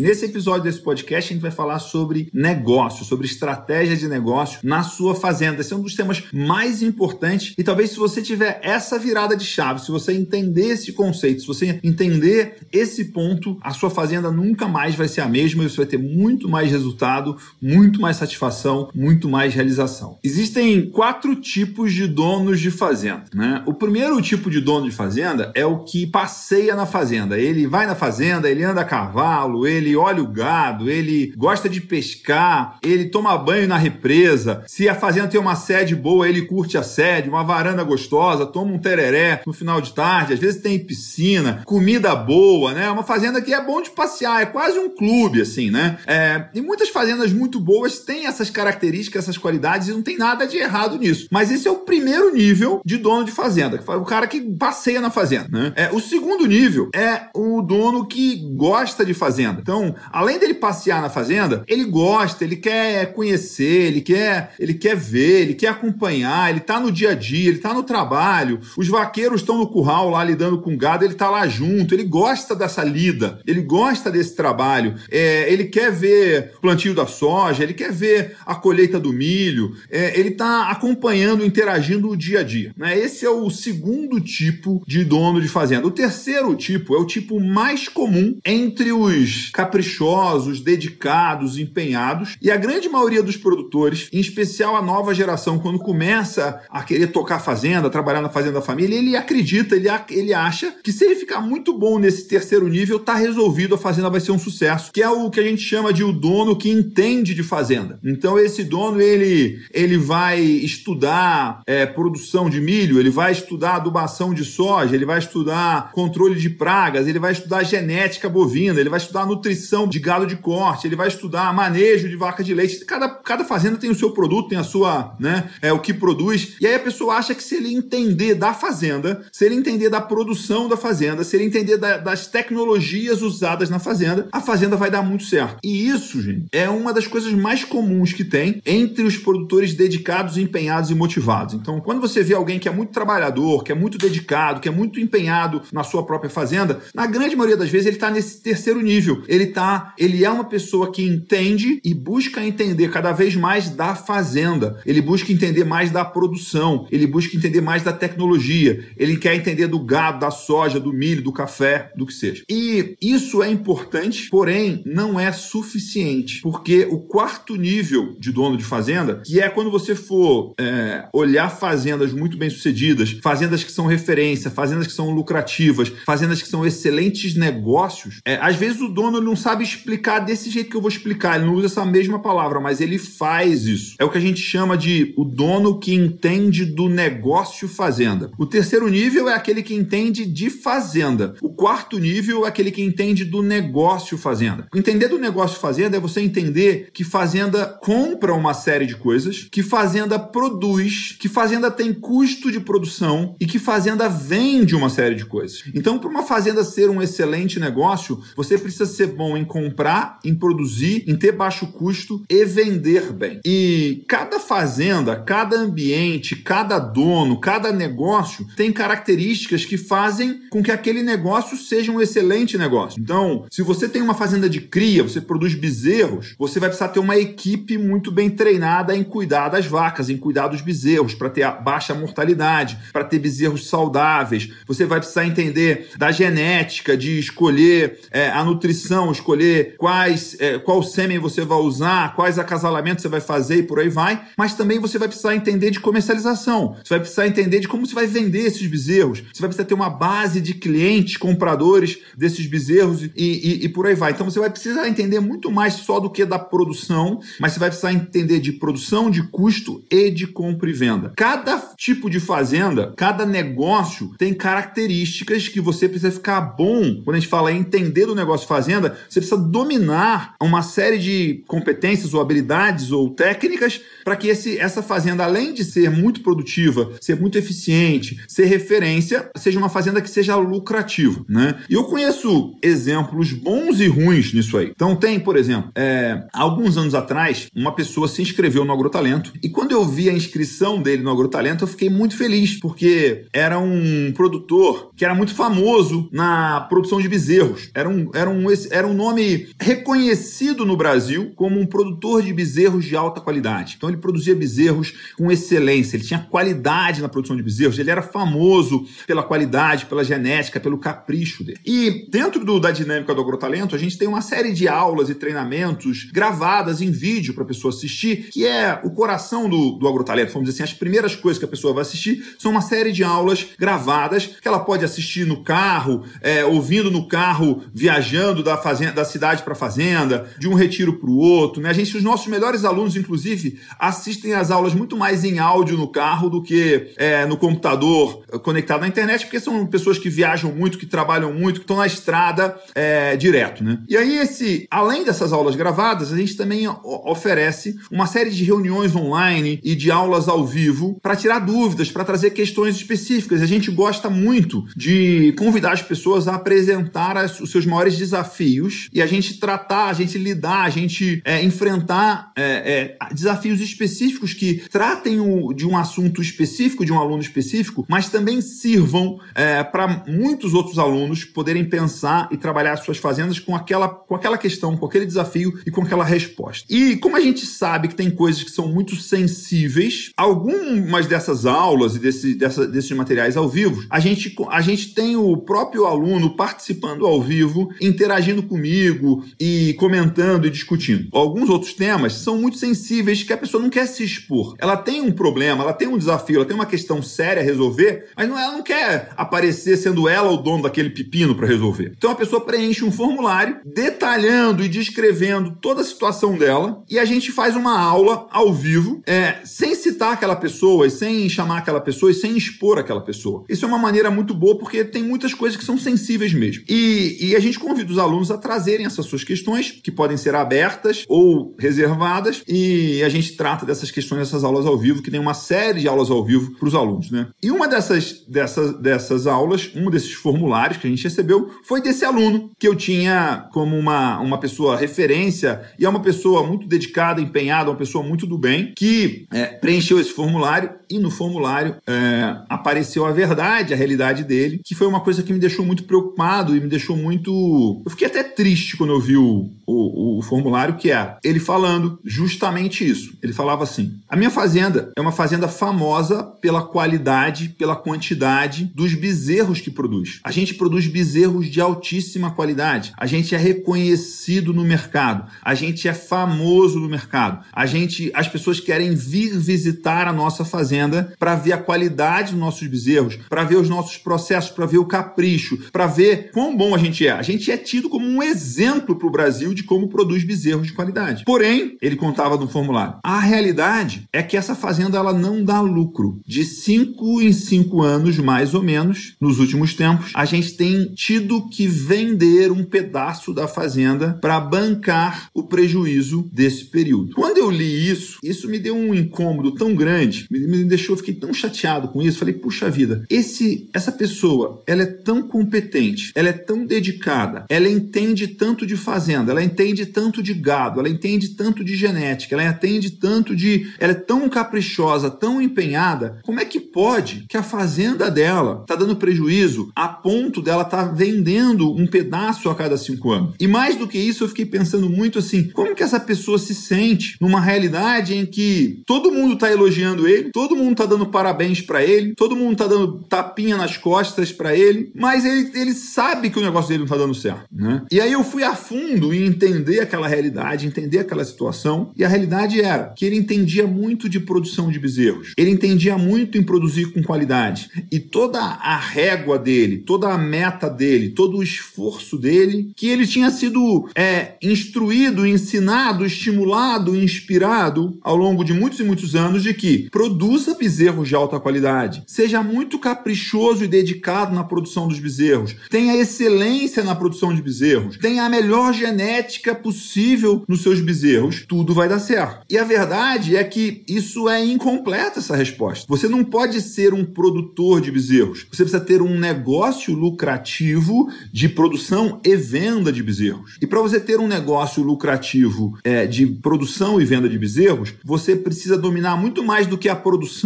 E nesse episódio desse podcast a gente vai falar sobre negócio, sobre estratégia de negócio na sua fazenda. Esse é um dos temas mais importantes e talvez se você tiver essa virada de chave, se você entender esse conceito, se você entender esse ponto, a sua fazenda nunca mais vai ser a mesma e você vai ter muito mais resultado, muito mais satisfação, muito mais realização. Existem quatro tipos de donos de fazenda, né? O primeiro tipo de dono de fazenda é o que passeia na fazenda. Ele vai na fazenda, ele anda a cavalo, ele ele olha o gado, ele gosta de pescar, ele toma banho na represa. Se a fazenda tem uma sede boa, ele curte a sede, uma varanda gostosa, toma um tereré no final de tarde, às vezes tem piscina, comida boa, né? Uma fazenda que é bom de passear, é quase um clube, assim, né? É, e muitas fazendas muito boas têm essas características, essas qualidades, e não tem nada de errado nisso. Mas esse é o primeiro nível de dono de fazenda, o cara que passeia na fazenda, né? É, o segundo nível é o dono que gosta de fazenda. Então, além dele passear na fazenda, ele gosta, ele quer conhecer, ele quer, ele quer ver, ele quer acompanhar, ele tá no dia a dia, ele tá no trabalho. Os vaqueiros estão no curral lá lidando com gado, ele tá lá junto, ele gosta dessa lida, ele gosta desse trabalho, é, ele quer ver o plantio da soja, ele quer ver a colheita do milho, é, ele tá acompanhando, interagindo o dia a dia. Né? Esse é o segundo tipo de dono de fazenda. O terceiro tipo é o tipo mais comum entre os caprichosos, dedicados, empenhados. E a grande maioria dos produtores, em especial a nova geração, quando começa a querer tocar a fazenda, trabalhar na fazenda da família, ele acredita, ele, ele acha que se ele ficar muito bom nesse terceiro nível, tá resolvido, a fazenda vai ser um sucesso, que é o que a gente chama de o dono que entende de fazenda. Então esse dono, ele, ele vai estudar é, produção de milho, ele vai estudar adubação de soja, ele vai estudar controle de pragas, ele vai estudar genética bovina, ele vai estudar nutrição nutrição de gado de corte, ele vai estudar manejo de vaca de leite. Cada, cada fazenda tem o seu produto, tem a sua, né, é o que produz. E aí a pessoa acha que se ele entender da fazenda, se ele entender da produção da fazenda, se ele entender da, das tecnologias usadas na fazenda, a fazenda vai dar muito certo. E isso, gente, é uma das coisas mais comuns que tem entre os produtores dedicados, empenhados e motivados. Então, quando você vê alguém que é muito trabalhador, que é muito dedicado, que é muito empenhado na sua própria fazenda, na grande maioria das vezes ele está nesse terceiro nível. Ele tá, ele é uma pessoa que entende e busca entender cada vez mais da fazenda. Ele busca entender mais da produção, ele busca entender mais da tecnologia, ele quer entender do gado, da soja, do milho, do café, do que seja. E isso é importante, porém não é suficiente, porque o quarto nível de dono de fazenda, que é quando você for é, olhar fazendas muito bem sucedidas, fazendas que são referência, fazendas que são lucrativas, fazendas que são excelentes negócios, é, às vezes o dono não sabe explicar desse jeito que eu vou explicar, ele não usa essa mesma palavra, mas ele faz isso. É o que a gente chama de o dono que entende do negócio fazenda. O terceiro nível é aquele que entende de fazenda. O quarto nível é aquele que entende do negócio fazenda. Entender do negócio fazenda é você entender que fazenda compra uma série de coisas, que fazenda produz, que fazenda tem custo de produção e que fazenda vende uma série de coisas. Então, para uma fazenda ser um excelente negócio, você precisa ser bom em comprar, em produzir, em ter baixo custo e vender bem. E cada fazenda, cada ambiente, cada dono, cada negócio tem características que fazem com que aquele negócio seja um excelente negócio. Então, se você tem uma fazenda de cria, você produz bezerros, você vai precisar ter uma equipe muito bem treinada em cuidar das vacas, em cuidar dos bezerros, para ter baixa mortalidade, para ter bezerros saudáveis. Você vai precisar entender da genética, de escolher é, a nutrição escolher quais, é, qual sêmen você vai usar, quais acasalamentos você vai fazer e por aí vai, mas também você vai precisar entender de comercialização, você vai precisar entender de como você vai vender esses bezerros, você vai precisar ter uma base de clientes, compradores desses bezerros e, e, e por aí vai. Então você vai precisar entender muito mais só do que da produção, mas você vai precisar entender de produção, de custo e de compra e venda. Cada tipo de fazenda, cada negócio tem características que você precisa ficar bom quando a gente fala entender do negócio fazenda, você precisa dominar uma série de competências ou habilidades ou técnicas para que esse, essa fazenda, além de ser muito produtiva, ser muito eficiente, ser referência, seja uma fazenda que seja lucrativa. Né? E eu conheço exemplos bons e ruins nisso aí. Então tem, por exemplo, é, alguns anos atrás, uma pessoa se inscreveu no Agrotalento e quando eu vi a inscrição dele no Agrotalento, eu fiquei muito feliz, porque era um produtor que era muito famoso na produção de bezerros. Era um, era um, era um nome reconhecido no Brasil como um produtor de bezerros de alta qualidade. Então ele produzia bezerros com excelência, ele tinha qualidade na produção de bezerros, ele era famoso pela qualidade, pela genética, pelo capricho dele. E dentro do, da dinâmica do agrotalento, a gente tem uma série de aulas e treinamentos gravadas em vídeo para a pessoa assistir, que é o coração do, do agrotalento. Vamos dizer assim, as primeiras coisas que a pessoa vai assistir são uma série de aulas gravadas que ela pode assistir no carro, é, ouvindo no carro, viajando da, fazenda, da cidade para a fazenda, de um retiro para o outro. Né? A gente, os nossos melhores alunos, inclusive, assistem as aulas muito mais em áudio no carro do que é, no computador conectado na internet, porque são pessoas que viajam muito, que trabalham muito, que estão na estrada é, direto. Né? E aí, esse, além dessas aulas gravadas, a gente também oferece uma série de reuniões online e de aulas ao vivo para tirar dúvidas, para trazer questões específicas. A gente gosta muito de convidar as pessoas a apresentar os seus maiores desafios e a gente tratar, a gente lidar, a gente é, enfrentar é, é, desafios específicos que tratem o, de um assunto específico, de um aluno específico, mas também sirvam é, para muitos outros alunos poderem pensar e trabalhar suas fazendas com aquela, com aquela questão, com aquele desafio e com aquela resposta. E como a gente sabe que tem coisas que são muito sensíveis, algumas dessas aulas e desse, dessa, desses materiais ao vivo, a gente, a gente tem o próprio aluno participando ao vivo, interagindo comigo e comentando e discutindo. Alguns outros temas são muito sensíveis que a pessoa não quer se expor. Ela tem um problema, ela tem um desafio, ela tem uma questão séria a resolver, mas não, ela não quer aparecer sendo ela o dono daquele pepino para resolver. Então a pessoa preenche um formulário detalhando e descrevendo toda a situação dela e a gente faz uma aula ao vivo, é, sem citar aquela pessoa e sem chamar aquela pessoa e sem expor aquela pessoa. Isso é uma maneira muito boa porque tem muitas coisas que são sensíveis mesmo. E, e a gente convida os alunos a trazerem essas suas questões, que podem ser abertas ou reservadas, e a gente trata dessas questões nessas aulas ao vivo, que tem uma série de aulas ao vivo para os alunos, né? E uma dessas, dessas, dessas aulas, um desses formulários que a gente recebeu, foi desse aluno, que eu tinha como uma, uma pessoa referência, e é uma pessoa muito dedicada, empenhada, uma pessoa muito do bem, que é, preencheu esse formulário, e no formulário é, apareceu a verdade, a realidade dele, que foi uma coisa que me deixou muito preocupado e me deixou muito. Eu fiquei até triste quando eu vi o, o, o formulário, que é ele falando justamente isso. Ele falava assim: a minha fazenda é uma fazenda famosa pela qualidade, pela quantidade dos bezerros que produz. A gente produz bezerros de altíssima qualidade. A gente é reconhecido no mercado. A gente é famoso no mercado. A gente, as pessoas querem vir visitar a nossa fazenda para ver a qualidade dos nossos bezerros, para ver os nossos processos, para ver o capricho, para ver quão bom a gente é. A gente é tido como um exemplo para o Brasil de como produz bezerros de qualidade. Porém, ele contava no formulário, a realidade é que essa fazenda ela não dá lucro. De cinco em cinco anos, mais ou menos, nos últimos tempos, a gente tem tido que vender um pedaço da fazenda para bancar o prejuízo desse período. Quando eu li isso, isso me deu um incômodo tão grande, me deixou, fiquei tão chateado com isso. Falei, puxa vida, esse, essa pessoa, ela é tão competente, ela é tão dedicada, ela entende tanto de fazenda, ela entende tanto de gado, ela entende tanto de genética, ela entende tanto de, ela é tão caprichosa, tão empenhada. Como é que pode que a fazenda dela tá dando prejuízo a ponto dela tá vendendo um pedaço a cada cinco anos? E mais do que isso, eu fiquei pensando muito assim, como que essa pessoa se sente numa realidade em que todo mundo tá elogiando ele, todo tá dando parabéns para ele, todo mundo tá dando tapinha nas costas para ele, mas ele, ele sabe que o negócio dele não tá dando certo, né? E aí eu fui a fundo em entender aquela realidade, entender aquela situação, e a realidade era que ele entendia muito de produção de bezerros. Ele entendia muito em produzir com qualidade. E toda a régua dele, toda a meta dele, todo o esforço dele, que ele tinha sido é, instruído, ensinado, estimulado, inspirado ao longo de muitos e muitos anos de que produza Produza bezerros de alta qualidade. Seja muito caprichoso e dedicado na produção dos bezerros. Tenha excelência na produção de bezerros. Tenha a melhor genética possível nos seus bezerros. Tudo vai dar certo. E a verdade é que isso é incompleta essa resposta. Você não pode ser um produtor de bezerros. Você precisa ter um negócio lucrativo de produção e venda de bezerros. E para você ter um negócio lucrativo é, de produção e venda de bezerros, você precisa dominar muito mais do que a produção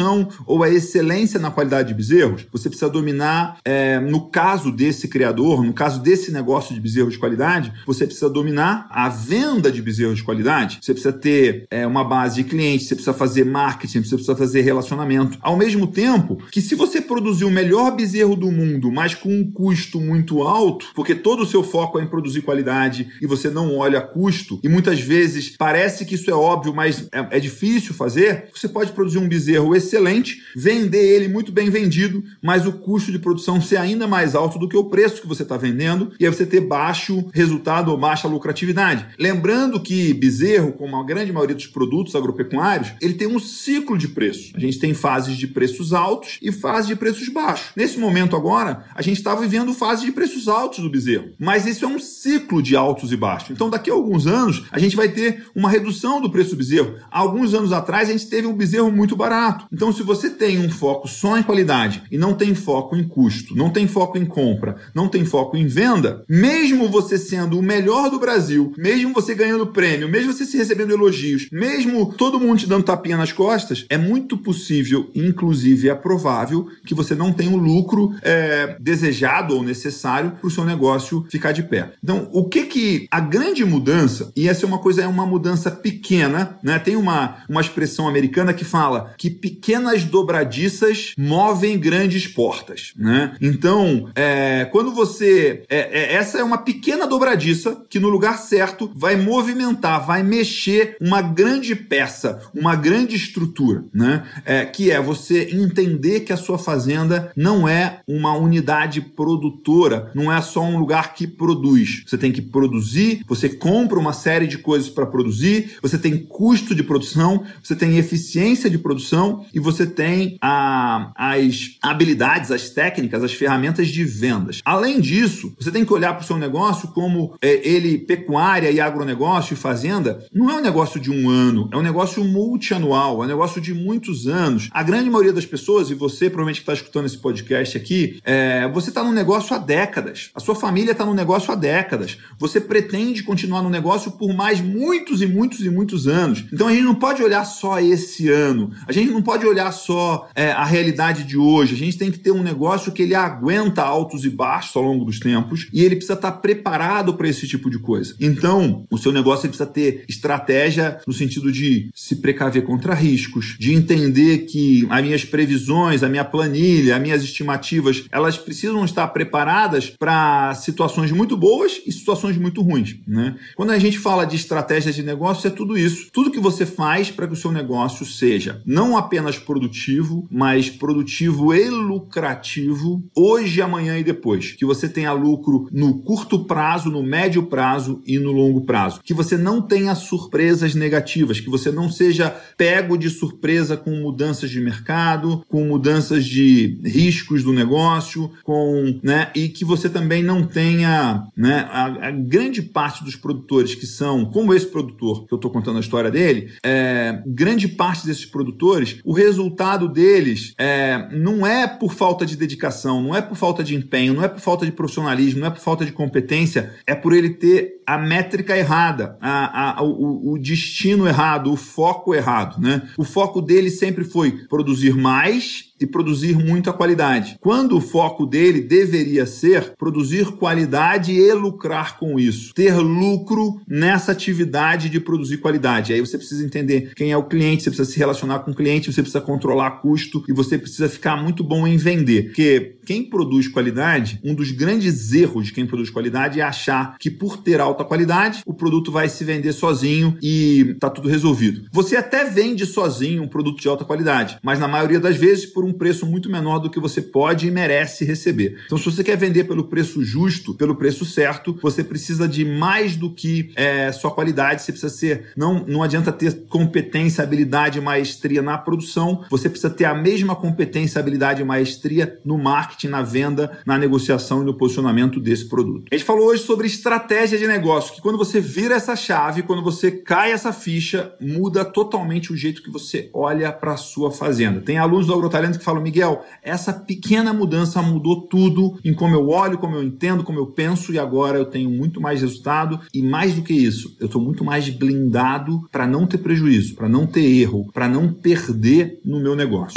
ou a excelência na qualidade de bezerros. Você precisa dominar, é, no caso desse criador, no caso desse negócio de bezerros de qualidade, você precisa dominar a venda de bezerros de qualidade. Você precisa ter é, uma base de clientes, você precisa fazer marketing, você precisa fazer relacionamento. Ao mesmo tempo que se você produzir o melhor bezerro do mundo, mas com um custo muito alto, porque todo o seu foco é em produzir qualidade e você não olha custo, e muitas vezes parece que isso é óbvio, mas é, é difícil fazer, você pode produzir um bezerro excelente, vender ele muito bem vendido, mas o custo de produção ser ainda mais alto do que o preço que você está vendendo, e aí você ter baixo resultado ou baixa lucratividade. Lembrando que bezerro, como a grande maioria dos produtos agropecuários, ele tem um ciclo de preço. A gente tem fases de preços altos e fases de preços baixos. Nesse momento agora, a gente está vivendo fase de preços altos do bezerro, mas isso é um ciclo de altos e baixos. Então, daqui a alguns anos, a gente vai ter uma redução do preço do bezerro. Há alguns anos atrás, a gente teve um bezerro muito barato. Então, se você tem um foco só em qualidade e não tem foco em custo, não tem foco em compra, não tem foco em venda, mesmo você sendo o melhor do Brasil, mesmo você ganhando prêmio, mesmo você se recebendo elogios, mesmo todo mundo te dando tapinha nas costas, é muito possível, inclusive é provável, que você não tenha o lucro é, desejado ou necessário para o seu negócio ficar de pé. Então, o que que a grande mudança, e essa é uma coisa, é uma mudança pequena, né? Tem uma, uma expressão americana que fala que pequenas dobradiças movem grandes portas, né? Então, é, quando você. É, é, essa é uma pequena dobradiça que no lugar certo vai movimentar, vai mexer uma grande peça, uma grande estrutura, né? É, que é você entender que a sua fazenda não é uma unidade produtora, não é só um lugar que produz. Você tem que produzir, você compra uma série de coisas para produzir, você tem custo de produção, você tem eficiência de produção e você tem a, as habilidades, as técnicas, as ferramentas de vendas. Além disso, você tem que olhar para o seu negócio como é, ele, pecuária e agronegócio e fazenda, não é um negócio de um ano, é um negócio multianual, é um negócio de muitos anos. A grande maioria das pessoas, e você provavelmente que está escutando esse podcast aqui, é, você está no negócio há décadas. A sua família está no negócio há décadas. Você pretende continuar no negócio por mais muitos e muitos e muitos anos. Então a gente não pode olhar só esse ano. A gente não pode olhar só é, a realidade de hoje. A gente tem que ter um negócio que ele aguenta altos e baixos ao longo dos tempos e ele precisa estar tá preparado para esse tipo de coisa. Então, o seu negócio precisa ter estratégia no sentido de se precaver contra riscos, de entender que as minhas previsões, a minha planilha, as minhas estimativas, elas precisam estar preparadas para situações muito boas e situações muito ruins. Né? Quando a gente fala de estratégia de negócio, é tudo isso. Tudo que você faz para que o seu negócio seja não apenas produtivo, mas produtivo e lucrativo hoje, amanhã e depois. Que você tenha lucro no curto prazo, no médio prazo e no longo prazo. Que você não tenha surpresas negativas, que você não seja pego de surpresa com mudanças de mercado, com mudanças de riscos do negócio, com, né, e que você também não tenha, né, a, a grande parte dos produtores que são, como esse produtor que eu estou contando a história dele, é, grande parte desses produtores, o resultado deles é, não é por falta de dedicação, não é por falta de empenho, não é por falta de profissionalismo, não é por falta de competência, é por ele ter a métrica errada, a, a, o, o, destino errado, o foco errado. Né? O foco dele sempre foi produzir mais e produzir muita qualidade. Quando o foco dele deveria ser produzir qualidade e lucrar com isso, ter lucro nessa atividade de produzir qualidade. Aí você precisa entender quem é o cliente, você precisa se relacionar com o cliente, você precisa controlar custo e você precisa ficar muito bom em vender. Porque quem produz qualidade, um dos grandes erros de quem produz qualidade é achar que por ter alta qualidade, o produto vai se vender sozinho e tá tudo resolvido. Você até vende sozinho um produto de alta qualidade, mas na maioria das vezes por um preço muito menor do que você pode e merece receber. Então, se você quer vender pelo preço justo, pelo preço certo, você precisa de mais do que é, sua qualidade. Você precisa ser. Não, não adianta ter competência, habilidade, maestria na produção. Você precisa ter a mesma competência, habilidade e maestria no marketing, na venda, na negociação e no posicionamento desse produto. A gente falou hoje sobre estratégia de negócio, que quando você vira essa chave, quando você cai essa ficha, muda totalmente o jeito que você olha para a sua fazenda. Tem alunos do Agrotalento que falam, Miguel, essa pequena mudança mudou tudo em como eu olho, como eu entendo, como eu penso e agora eu tenho muito mais resultado e mais do que isso, eu estou muito mais blindado para não ter prejuízo, para não ter erro, para não perder no meu negócio.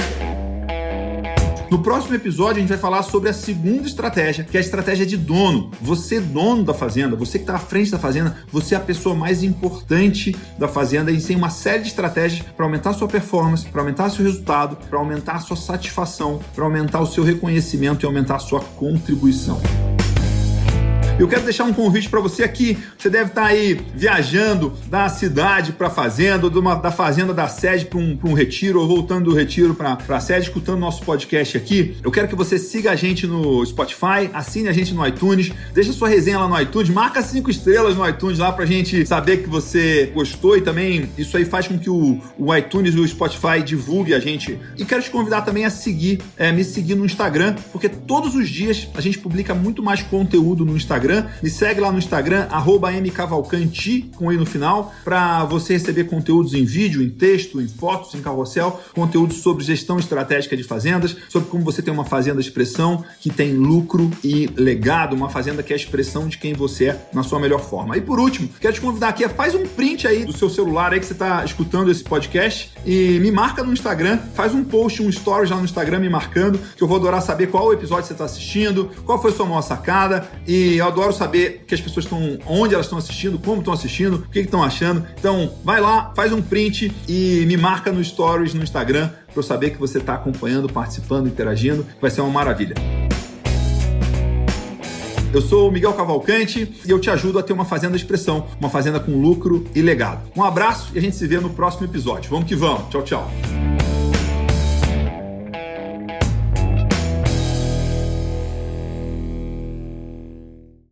No próximo episódio, a gente vai falar sobre a segunda estratégia, que é a estratégia de dono. Você, dono da fazenda, você que está à frente da fazenda, você é a pessoa mais importante da fazenda e tem uma série de estratégias para aumentar sua performance, para aumentar seu resultado, para aumentar sua satisfação, para aumentar o seu reconhecimento e aumentar sua contribuição. Eu quero deixar um convite para você aqui. Você deve estar tá aí viajando da cidade para a fazenda, uma, da fazenda da sede para um, um retiro, ou voltando do retiro para a sede, escutando nosso podcast aqui. Eu quero que você siga a gente no Spotify, assine a gente no iTunes, deixa sua resenha lá no iTunes, marca cinco estrelas no iTunes lá para gente saber que você gostou e também isso aí faz com que o, o iTunes e o Spotify divulgue a gente. E quero te convidar também a seguir, é, me seguir no Instagram, porque todos os dias a gente publica muito mais conteúdo no Instagram Instagram. Me segue lá no Instagram, mcavalcanti, com i no final, para você receber conteúdos em vídeo, em texto, em fotos, em carrossel, conteúdos sobre gestão estratégica de fazendas, sobre como você tem uma fazenda de expressão que tem lucro e legado, uma fazenda que é a expressão de quem você é na sua melhor forma. E por último, quero te convidar aqui, faz um print aí do seu celular aí que você está escutando esse podcast e me marca no Instagram, faz um post, um story já no Instagram me marcando, que eu vou adorar saber qual episódio você está assistindo, qual foi sua maior sacada e eu adoro saber que as pessoas estão, onde elas estão assistindo, como estão assistindo, o que estão achando. Então, vai lá, faz um print e me marca no Stories no Instagram para eu saber que você está acompanhando, participando, interagindo. Vai ser uma maravilha. Eu sou o Miguel Cavalcante e eu te ajudo a ter uma fazenda de expressão, uma fazenda com lucro e legado. Um abraço e a gente se vê no próximo episódio. Vamos que vamos. Tchau, tchau.